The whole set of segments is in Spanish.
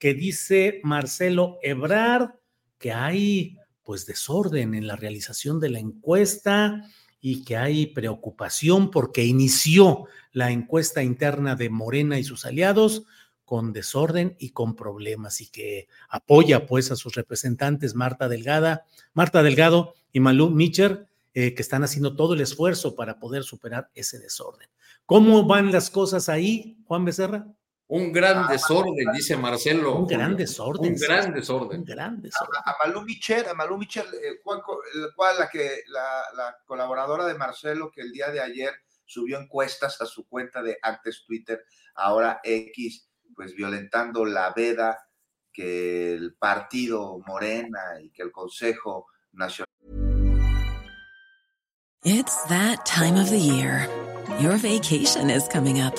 Que dice Marcelo Ebrard que hay pues desorden en la realización de la encuesta y que hay preocupación porque inició la encuesta interna de Morena y sus aliados con desorden y con problemas y que apoya pues a sus representantes Marta Delgada, Marta Delgado y Malú Micher, eh, que están haciendo todo el esfuerzo para poder superar ese desorden. ¿Cómo van las cosas ahí, Juan Becerra? Un gran desorden, dice Marcelo. Un gran desorden. Un gran desorden. Un gran desorden. A, a Malú Micher, a Malú Micher, eh, cual la que la, la, colaboradora de Marcelo que el día de ayer subió encuestas a su cuenta de antes Twitter, ahora X, pues violentando la veda que el partido Morena y que el Consejo Nacional. It's that time of the year. Your vacation is coming up.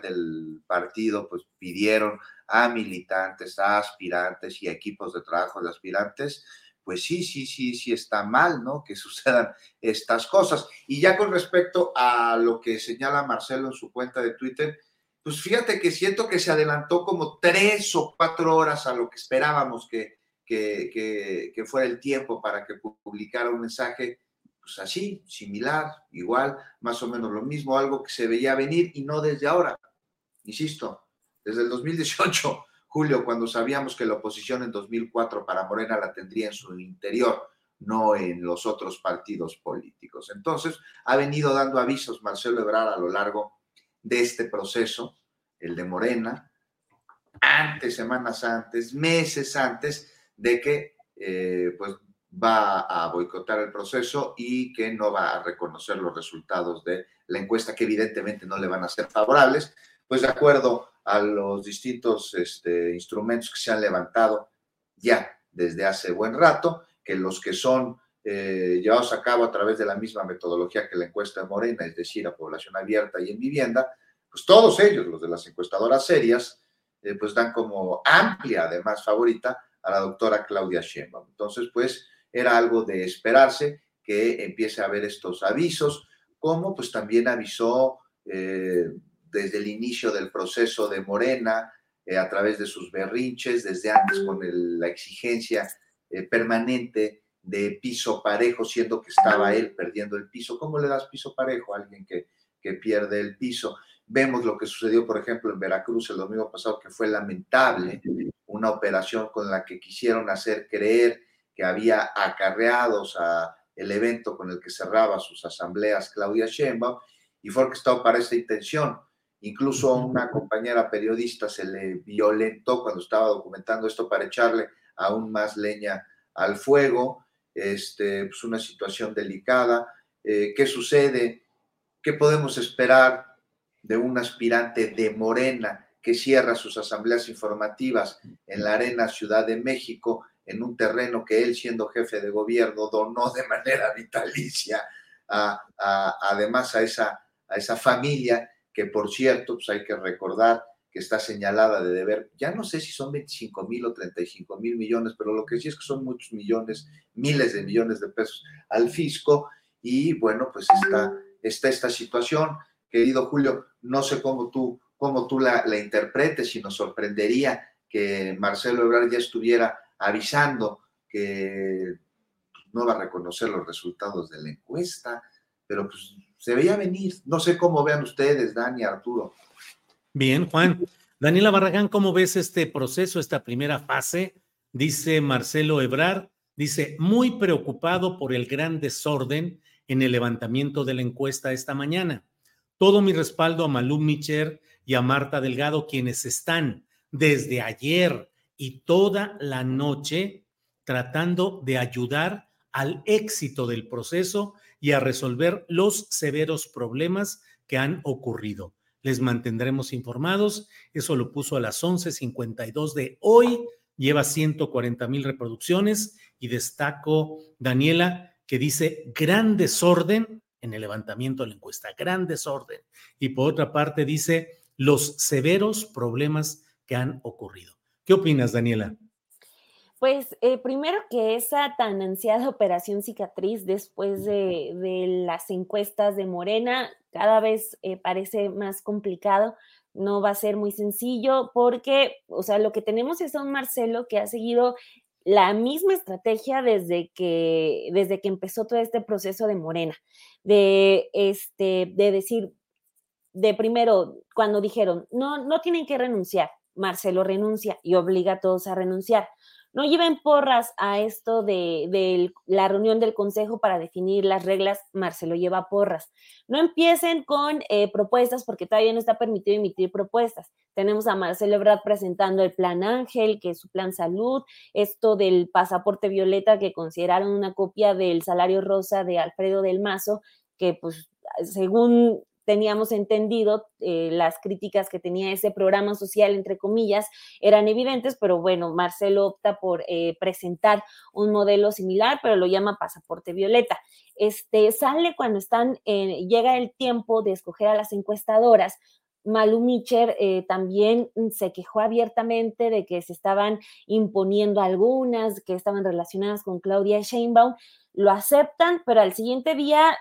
Del partido pues pidieron a militantes, a aspirantes y a equipos de trabajo de aspirantes pues sí, sí, sí, sí está mal, ¿no? Que sucedan estas cosas. Y ya con respecto a lo que señala Marcelo en su cuenta de Twitter, pues fíjate que siento que se adelantó como tres o cuatro horas a lo que esperábamos que, que, que, fuera el tiempo para que publicara un mensaje, pues así, similar, igual, más o menos lo mismo, algo que se veía venir y no desde ahora, insisto, desde el 2018 Julio, cuando sabíamos que la oposición en 2004 para Morena la tendría en su interior, no en los otros partidos políticos. Entonces, ha venido dando avisos Marcelo Ebrard a lo largo de este proceso, el de Morena, antes, semanas antes, meses antes de que eh, pues va a boicotar el proceso y que no va a reconocer los resultados de la encuesta, que evidentemente no le van a ser favorables, pues de acuerdo a los distintos este, instrumentos que se han levantado ya desde hace buen rato, que los que son eh, llevados a cabo a través de la misma metodología que la encuesta de Morena, es decir, a población abierta y en vivienda, pues todos ellos, los de las encuestadoras serias, eh, pues dan como amplia, además, favorita a la doctora Claudia Sheinbaum. Entonces, pues era algo de esperarse que empiece a haber estos avisos, como pues también avisó eh, desde el inicio del proceso de Morena, eh, a través de sus berrinches, desde antes con la exigencia eh, permanente de piso parejo, siendo que estaba él perdiendo el piso. ¿Cómo le das piso parejo a alguien que, que pierde el piso? Vemos lo que sucedió, por ejemplo, en Veracruz el domingo pasado, que fue lamentable, una operación con la que quisieron hacer creer que había acarreados a el evento con el que cerraba sus asambleas Claudia Sheinbaum, y fue orquestado para esta intención. Incluso a una compañera periodista se le violentó cuando estaba documentando esto para echarle aún más leña al fuego, este, pues una situación delicada. Eh, ¿Qué sucede? ¿Qué podemos esperar de un aspirante de Morena que cierra sus asambleas informativas en la Arena Ciudad de México, en un terreno que él, siendo jefe de gobierno, donó de manera vitalicia, además a esa, a esa familia que, por cierto, pues hay que recordar que está señalada de deber, ya no sé si son 25 mil o 35 mil millones, pero lo que sí es que son muchos millones, miles de millones de pesos al fisco, y bueno, pues está, esta situación. Querido Julio, no sé cómo tú cómo tú la, interpretes y nos sorprendería que Marcelo Ebrard ya estuviera avisando que no va a reconocer los resultados de la encuesta, pero pues se veía venir. No sé cómo vean ustedes, Dani, Arturo. Bien, Juan. Daniela Barragán, ¿cómo ves este proceso, esta primera fase? Dice Marcelo Ebrard, dice, muy preocupado por el gran desorden en el levantamiento de la encuesta esta mañana. Todo mi respaldo a Malú Micher y a Marta Delgado, quienes están desde ayer y toda la noche tratando de ayudar al éxito del proceso y a resolver los severos problemas que han ocurrido. Les mantendremos informados. Eso lo puso a las 11:52 de hoy. Lleva 140 mil reproducciones y destaco, Daniela, que dice gran desorden en el levantamiento de la encuesta, gran desorden. Y por otra parte dice los severos problemas que han ocurrido. ¿Qué opinas, Daniela? Pues eh, primero que esa tan ansiada operación cicatriz después de, las encuestas de Morena cada vez eh, parece más complicado, no va a ser muy sencillo porque, o sea, lo que tenemos es a un Marcelo que ha seguido la misma estrategia desde que, desde que empezó todo este proceso de Morena, de, este, de decir, de primero, cuando dijeron, no, no tienen que renunciar, Marcelo renuncia y obliga a todos a renunciar. No lleven porras a esto de, la reunión del Consejo para definir las reglas, Marcelo lleva porras. No empiecen con eh, propuestas porque todavía no está permitido emitir propuestas. Tenemos a Marcelo Ebrard presentando el plan Ángel, que es su plan salud, esto del pasaporte violeta que consideraron una copia del salario rosa de Alfredo del Mazo, que pues según teníamos entendido, eh, las críticas que tenía ese programa social, entre comillas, eran evidentes, pero bueno, Marcelo opta por eh, presentar un modelo similar, pero lo llama pasaporte violeta. Este sale cuando están, llega el tiempo de escoger a las encuestadoras. Malu Micher eh, también se quejó abiertamente de que se estaban imponiendo algunas, que estaban relacionadas con Claudia Sheinbaum. Lo aceptan, pero al siguiente día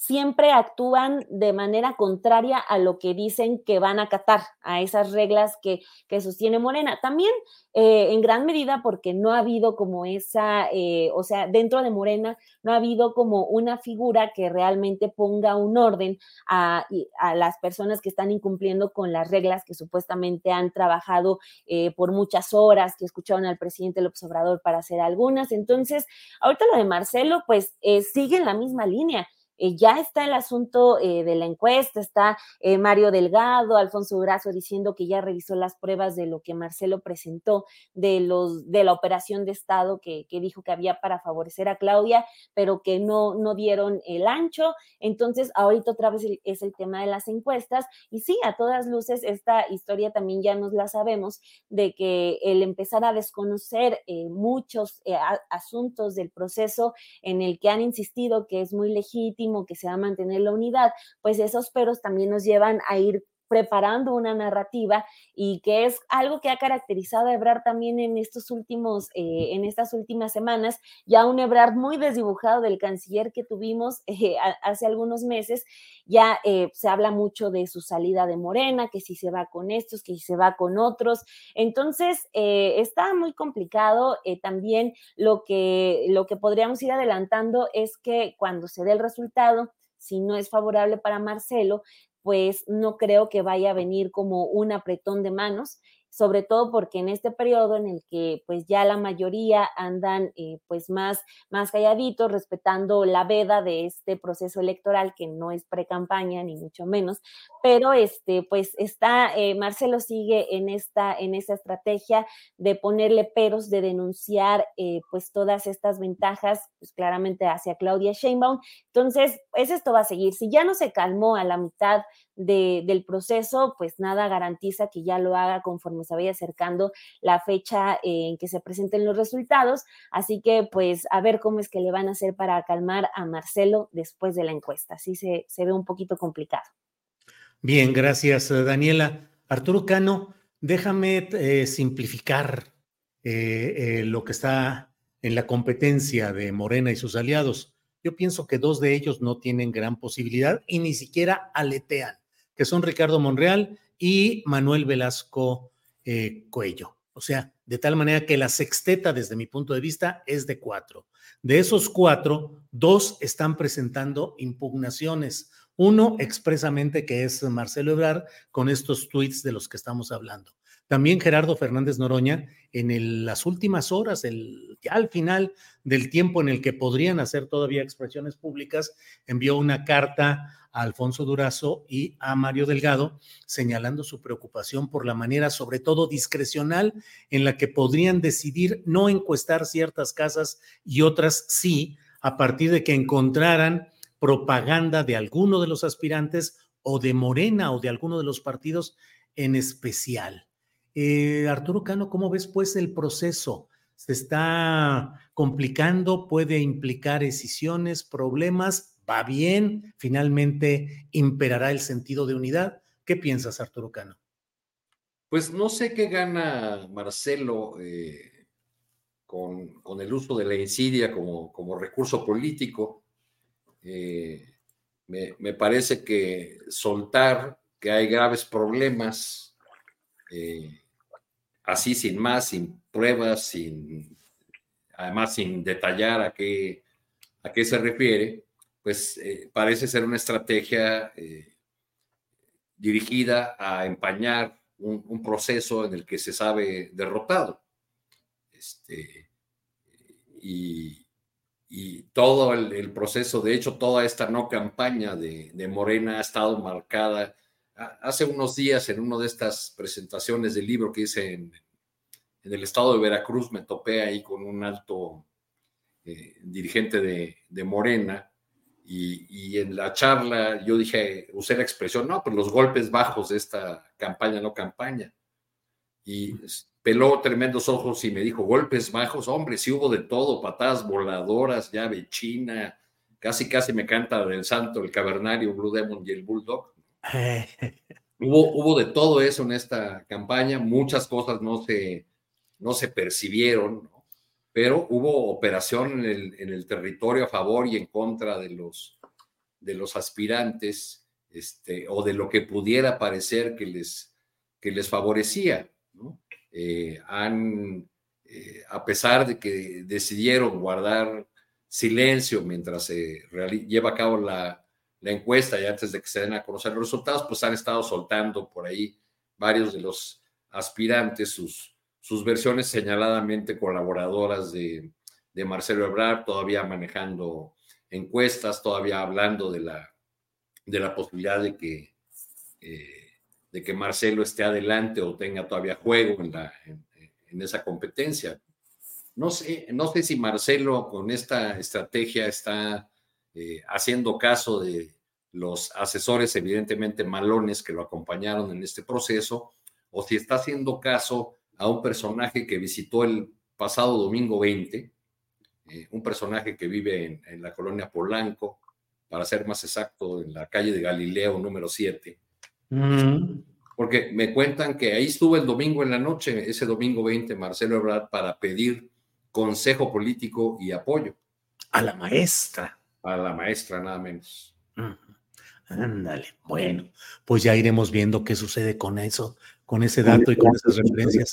siempre actúan de manera contraria a lo que dicen que van a acatar, a esas reglas que, que sostiene Morena. También eh, en gran medida porque no ha habido como esa, eh, o sea, dentro de Morena no ha habido como una figura que realmente ponga un orden a, las personas que están incumpliendo con las reglas que supuestamente han trabajado eh, por muchas horas, que escucharon al presidente López Obrador para hacer algunas. Entonces, ahorita lo de Marcelo, pues sigue en la misma línea eh, ya está el asunto eh, de la encuesta, está eh, Mario Delgado, Alfonso Brazo diciendo que ya revisó las pruebas de lo que Marcelo presentó de los de la operación de Estado que, dijo que había para favorecer a Claudia, pero que no, no dieron el ancho. Entonces, ahorita otra vez es el tema de las encuestas. Y sí, a todas luces, esta historia también ya nos la sabemos, de que el empezar a desconocer muchos asuntos del proceso en el que han insistido que es muy legítimo, que se va a mantener la unidad, pues esos peros también nos llevan a ir preparando una narrativa y que es algo que ha caracterizado a Ebrard también en estos últimos, eh, en estas últimas semanas, ya un Ebrard muy desdibujado del canciller que tuvimos eh, hace algunos meses, ya eh, se habla mucho de su salida de Morena, que si se va con estos, que si se va con otros, entonces está muy complicado, también lo que, lo que podríamos ir adelantando es que cuando se dé el resultado, si no es favorable para Marcelo, pues no creo que vaya a venir como un apretón de manos sobre todo porque en este periodo en el que pues ya la mayoría andan eh, pues más, más calladitos, respetando la veda de este proceso electoral que no es pre-campaña ni mucho menos, pero este pues está, eh, Marcelo sigue en esta, en esa estrategia de ponerle peros, de denunciar eh, pues todas estas ventajas, pues claramente hacia Claudia Sheinbaum. Entonces, pues esto va a seguir. Si ya no se calmó a la mitad del proceso, pues nada garantiza que ya lo haga conforme se vaya acercando la fecha en que se presenten los resultados. Así que, pues, a ver cómo es que le van a hacer para calmar a Marcelo después de la encuesta. Así se, se ve un poquito complicado. Bien, gracias, Daniela. Arturo Cano, déjame eh, simplificar eh, eh, lo que está en la competencia de Morena y sus aliados. Yo pienso que dos de ellos no tienen gran posibilidad y ni siquiera aletean que son Ricardo Monreal y Manuel Velasco eh, Cuello. O sea, de tal manera que la sexteta, desde mi punto de vista, es de cuatro. De esos cuatro, dos están presentando impugnaciones. Uno expresamente que es Marcelo Ebrard con estos tweets de los que estamos hablando. También Gerardo Fernández Noroña, en las últimas horas, el, ya al final del tiempo en el que podrían hacer todavía expresiones públicas, envió una carta a Alfonso Durazo y a Mario Delgado, señalando su preocupación por la manera, sobre todo discrecional, en la que podrían decidir no encuestar ciertas casas y otras sí, a partir de que encontraran propaganda de alguno de los aspirantes o de Morena o de alguno de los partidos en especial. Eh, Arturo Cano, ¿cómo ves pues el proceso? ¿Se está complicando? ¿Puede implicar decisiones, problemas? ¿Va bien? ¿Finalmente imperará el sentido de unidad? ¿Qué piensas, Arturo Cano? Pues no sé qué gana Marcelo eh, con, el uso de la insidia como, recurso político. Eh, me, parece que soltar que hay graves problemas eh, así sin más, sin pruebas, sin, además sin detallar a qué, a qué se refiere, pues eh, parece ser una estrategia eh, dirigida a empañar un, proceso en el que se sabe derrotado. Este, y, todo el, proceso, de hecho, toda esta no campaña de, de Morena ha estado marcada hace unos días en una de estas presentaciones del libro que hice en, el estado de Veracruz, me topé ahí con un alto eh, dirigente de, Morena y, en la charla yo dije, usé la expresión, no, pues los golpes bajos de esta campaña, no campaña. Y peló tremendos ojos y me dijo, golpes bajos, hombre, sí hubo de todo, patadas voladoras, llave china, casi casi me canta del santo, el cavernario, Blue Demon y el Bulldog hubo, hubo de todo eso en esta campaña, muchas cosas no se, no se percibieron, pero hubo operación en el, en el, territorio a favor y en contra de los, de los aspirantes este, o de lo que pudiera parecer que les, que les favorecía. Eh, han, eh, a pesar de que decidieron guardar silencio mientras se lleva a cabo la, la encuesta y antes de que se den a conocer los resultados, pues han estado soltando por ahí varios de los aspirantes sus, sus versiones señaladamente colaboradoras de, de Marcelo Ebrard, todavía manejando encuestas, todavía hablando de la, de la posibilidad de que, eh, de que Marcelo esté adelante o tenga todavía juego en, la, en, esa competencia. No sé, no sé si Marcelo con esta estrategia está eh, haciendo caso de los asesores, evidentemente malones que lo acompañaron en este proceso, o si está haciendo caso a un personaje que visitó el pasado domingo 20, eh, un personaje que vive en, la colonia Polanco, para ser más exacto, en la calle de Galileo número 7. Mm. Porque me cuentan que ahí estuvo el domingo en la noche, ese domingo 20, Marcelo Ebrard, para pedir consejo político y apoyo. A la maestra a la maestra, nada menos. Ándale, bueno, pues ya iremos viendo qué sucede con eso, con ese dato y con esas referencias.